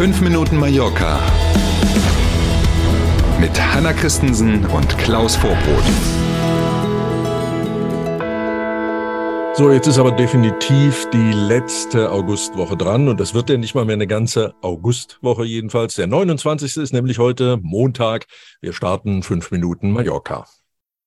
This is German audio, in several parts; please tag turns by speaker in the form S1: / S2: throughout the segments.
S1: 5 Minuten Mallorca mit Hanna Christensen und Klaus Vorbrot.
S2: So, jetzt ist aber definitiv die letzte Augustwoche dran und das wird ja nicht mal mehr eine ganze Augustwoche jedenfalls. Der 29. ist nämlich heute Montag. Wir starten 5 Minuten Mallorca.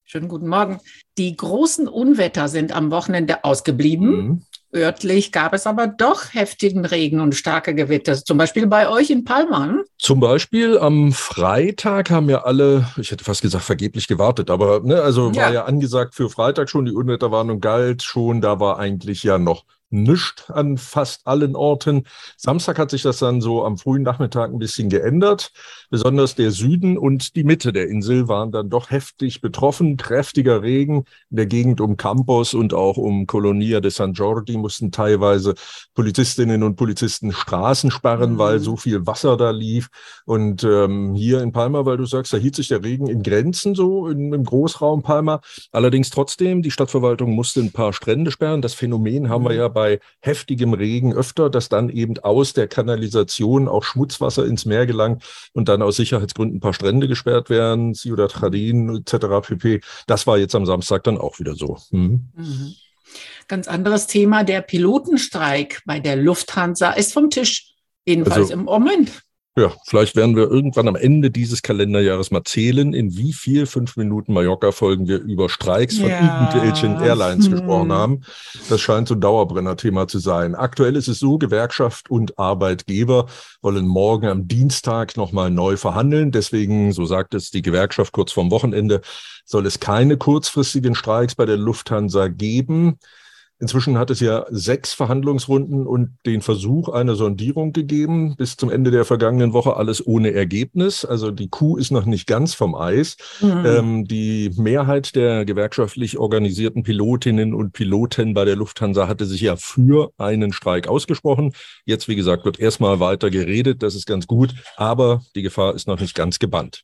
S3: Schönen guten Morgen. Die großen Unwetter sind am Wochenende ausgeblieben. Mhm. Örtlich gab es aber doch heftigen Regen und starke Gewitter, zum Beispiel bei euch in Palma. Hm?
S2: Zum Beispiel am Freitag haben ja alle, ich hätte fast gesagt, vergeblich gewartet, aber ne, also ja. war ja angesagt für Freitag schon, die Unwetterwarnung galt schon, da war eigentlich ja noch nichts an fast allen Orten. Samstag hat sich das dann so am frühen Nachmittag ein bisschen geändert. Besonders der Süden und die Mitte der Insel waren dann doch heftig betroffen. Kräftiger Regen in der Gegend um Campos und auch um Colonia de San Jordi mussten teilweise Polizistinnen und Polizisten Straßen sperren, mhm. weil so viel Wasser da lief. Und ähm, hier in Palma, weil du sagst, da hielt sich der Regen in Grenzen so in, im Großraum Palma. Allerdings trotzdem, die Stadtverwaltung musste ein paar Strände sperren. Das Phänomen haben wir mhm. ja bei bei heftigem Regen öfter, dass dann eben aus der Kanalisation auch Schmutzwasser ins Meer gelangt und dann aus Sicherheitsgründen ein paar Strände gesperrt werden, Ciudad Jardín etc. pp. Das war jetzt am Samstag dann auch wieder so. Mhm.
S3: Mhm. Ganz anderes Thema, der Pilotenstreik bei der Lufthansa ist vom Tisch, jedenfalls also, im Moment.
S2: Ja, vielleicht werden wir irgendwann am Ende dieses Kalenderjahres mal zählen, in wie viel fünf Minuten Mallorca-Folgen wir über Streiks von ja. irgendwelchen Airlines hm. gesprochen haben. Das scheint so ein Dauerbrenner-Thema zu sein. Aktuell ist es so, Gewerkschaft und Arbeitgeber wollen morgen am Dienstag nochmal neu verhandeln. Deswegen, so sagt es die Gewerkschaft kurz vorm Wochenende, soll es keine kurzfristigen Streiks bei der Lufthansa geben. Inzwischen hat es ja sechs Verhandlungsrunden und den Versuch einer Sondierung gegeben. Bis zum Ende der vergangenen Woche alles ohne Ergebnis. Also die Kuh ist noch nicht ganz vom Eis. Mhm. Ähm, die Mehrheit der gewerkschaftlich organisierten Pilotinnen und Piloten bei der Lufthansa hatte sich ja für einen Streik ausgesprochen. Jetzt, wie gesagt, wird erstmal weiter geredet. Das ist ganz gut. Aber die Gefahr ist noch nicht ganz gebannt.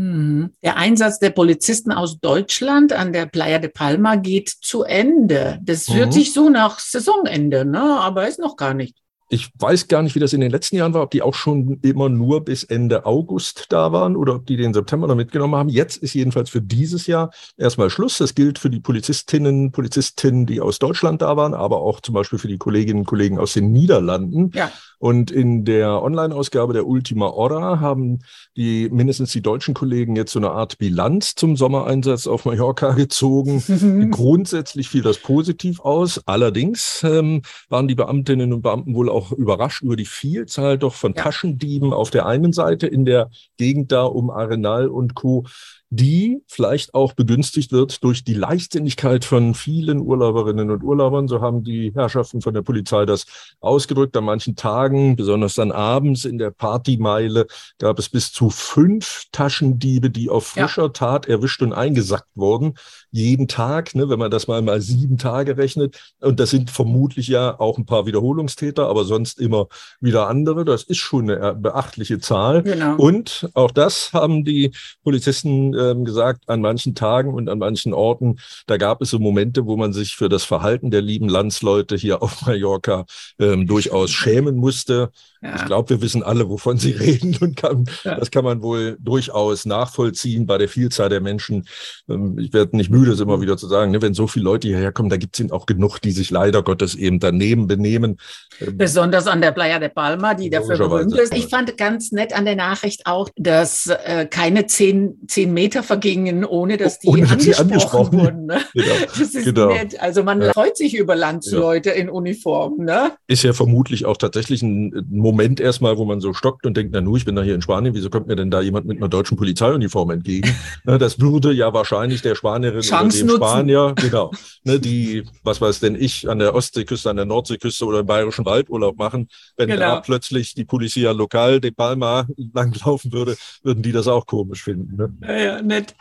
S3: Mhm. Der Einsatz der Polizisten aus Deutschland an der Playa de Palma geht zu Ende. Das mhm. hört sich so nach Saisonende, ne? aber ist noch gar nicht.
S2: Ich weiß gar nicht, wie das in den letzten Jahren war, ob die auch schon immer nur bis Ende August da waren oder ob die den September noch mitgenommen haben. Jetzt ist jedenfalls für dieses Jahr erstmal Schluss. Das gilt für die Polizistinnen, Polizistinnen, die aus Deutschland da waren, aber auch zum Beispiel für die Kolleginnen und Kollegen aus den Niederlanden. Ja. Und in der Online-Ausgabe der Ultima Hora haben die mindestens die deutschen Kollegen jetzt so eine Art Bilanz zum Sommereinsatz auf Mallorca gezogen. Grundsätzlich fiel das positiv aus. Allerdings ähm, waren die Beamtinnen und Beamten wohl auch überrascht über die Vielzahl doch von ja. Taschendieben auf der einen Seite in der Gegend da um Arenal und Co die vielleicht auch begünstigt wird durch die Leichtsinnigkeit von vielen Urlauberinnen und Urlaubern. So haben die Herrschaften von der Polizei das ausgedrückt. An manchen Tagen, besonders dann abends in der Partymeile, gab es bis zu fünf Taschendiebe, die auf frischer ja. Tat erwischt und eingesackt wurden. Jeden Tag, ne, wenn man das mal mal sieben Tage rechnet. Und das sind vermutlich ja auch ein paar Wiederholungstäter, aber sonst immer wieder andere. Das ist schon eine beachtliche Zahl. Genau. Und auch das haben die Polizisten ähm, gesagt, an manchen Tagen und an manchen Orten, da gab es so Momente, wo man sich für das Verhalten der lieben Landsleute hier auf Mallorca ähm, durchaus schämen musste. Ja. Ich glaube, wir wissen alle, wovon Sie reden und kann, ja. das kann man wohl durchaus nachvollziehen bei der Vielzahl der Menschen. Ähm, ich werde nicht müde, es immer wieder zu sagen, ne, wenn so viele Leute hierher kommen, da gibt es auch genug, die sich leider Gottes eben daneben benehmen.
S3: Ähm, Besonders an der Playa de Palma, die dafür berühmt ist. Ich fand ganz nett an der Nachricht auch, dass äh, keine zehn, zehn Meter vergingen, ohne dass die, ohne, angesprochen, die angesprochen, wurden. Ne? Genau. Das ist genau. nett. Also man ja. freut sich über Landsleute in Uniform. Ne?
S2: Ist ja vermutlich auch tatsächlich ein Moment, Moment erstmal, wo man so stockt und denkt, na nu, ich bin da hier in Spanien, wieso kommt mir denn da jemand mit einer deutschen Polizeiuniform entgegen? Ne, das würde ja wahrscheinlich der Spanierin
S3: Chance
S2: oder
S3: dem
S2: Spanier, genau, ne, die, was weiß denn ich, an der Ostseeküste, an der Nordseeküste oder im Bayerischen Waldurlaub machen. Wenn genau. da plötzlich die Polizia Lokal de Palma langlaufen würde, würden die das auch komisch finden. Ne?
S3: Ja, ja, nett.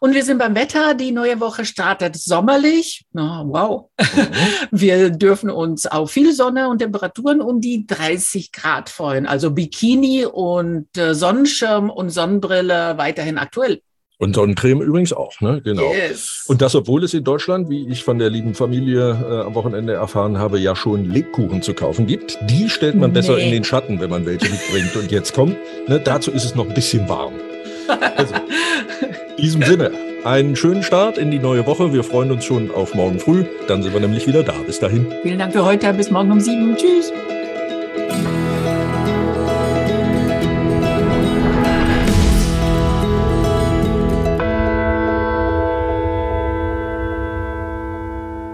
S3: Und wir sind beim Wetter. Die neue Woche startet sommerlich. Oh, wow. Mhm. Wir dürfen uns auf viel Sonne und Temperaturen um die 30 Grad freuen. Also Bikini und äh, Sonnenschirm und Sonnenbrille weiterhin aktuell.
S2: Und Sonnencreme übrigens auch, ne? Genau. Yes. Und das, obwohl es in Deutschland, wie ich von der lieben Familie äh, am Wochenende erfahren habe, ja schon Lebkuchen zu kaufen gibt. Die stellt man nee. besser in den Schatten, wenn man welche mitbringt. Und jetzt kommt, ne, dazu ist es noch ein bisschen warm. Also, diesem Sinne, einen schönen Start in die neue Woche. Wir freuen uns schon auf morgen früh. Dann sind wir nämlich wieder da. Bis dahin.
S3: Vielen Dank für heute. Bis morgen um sieben. Tschüss.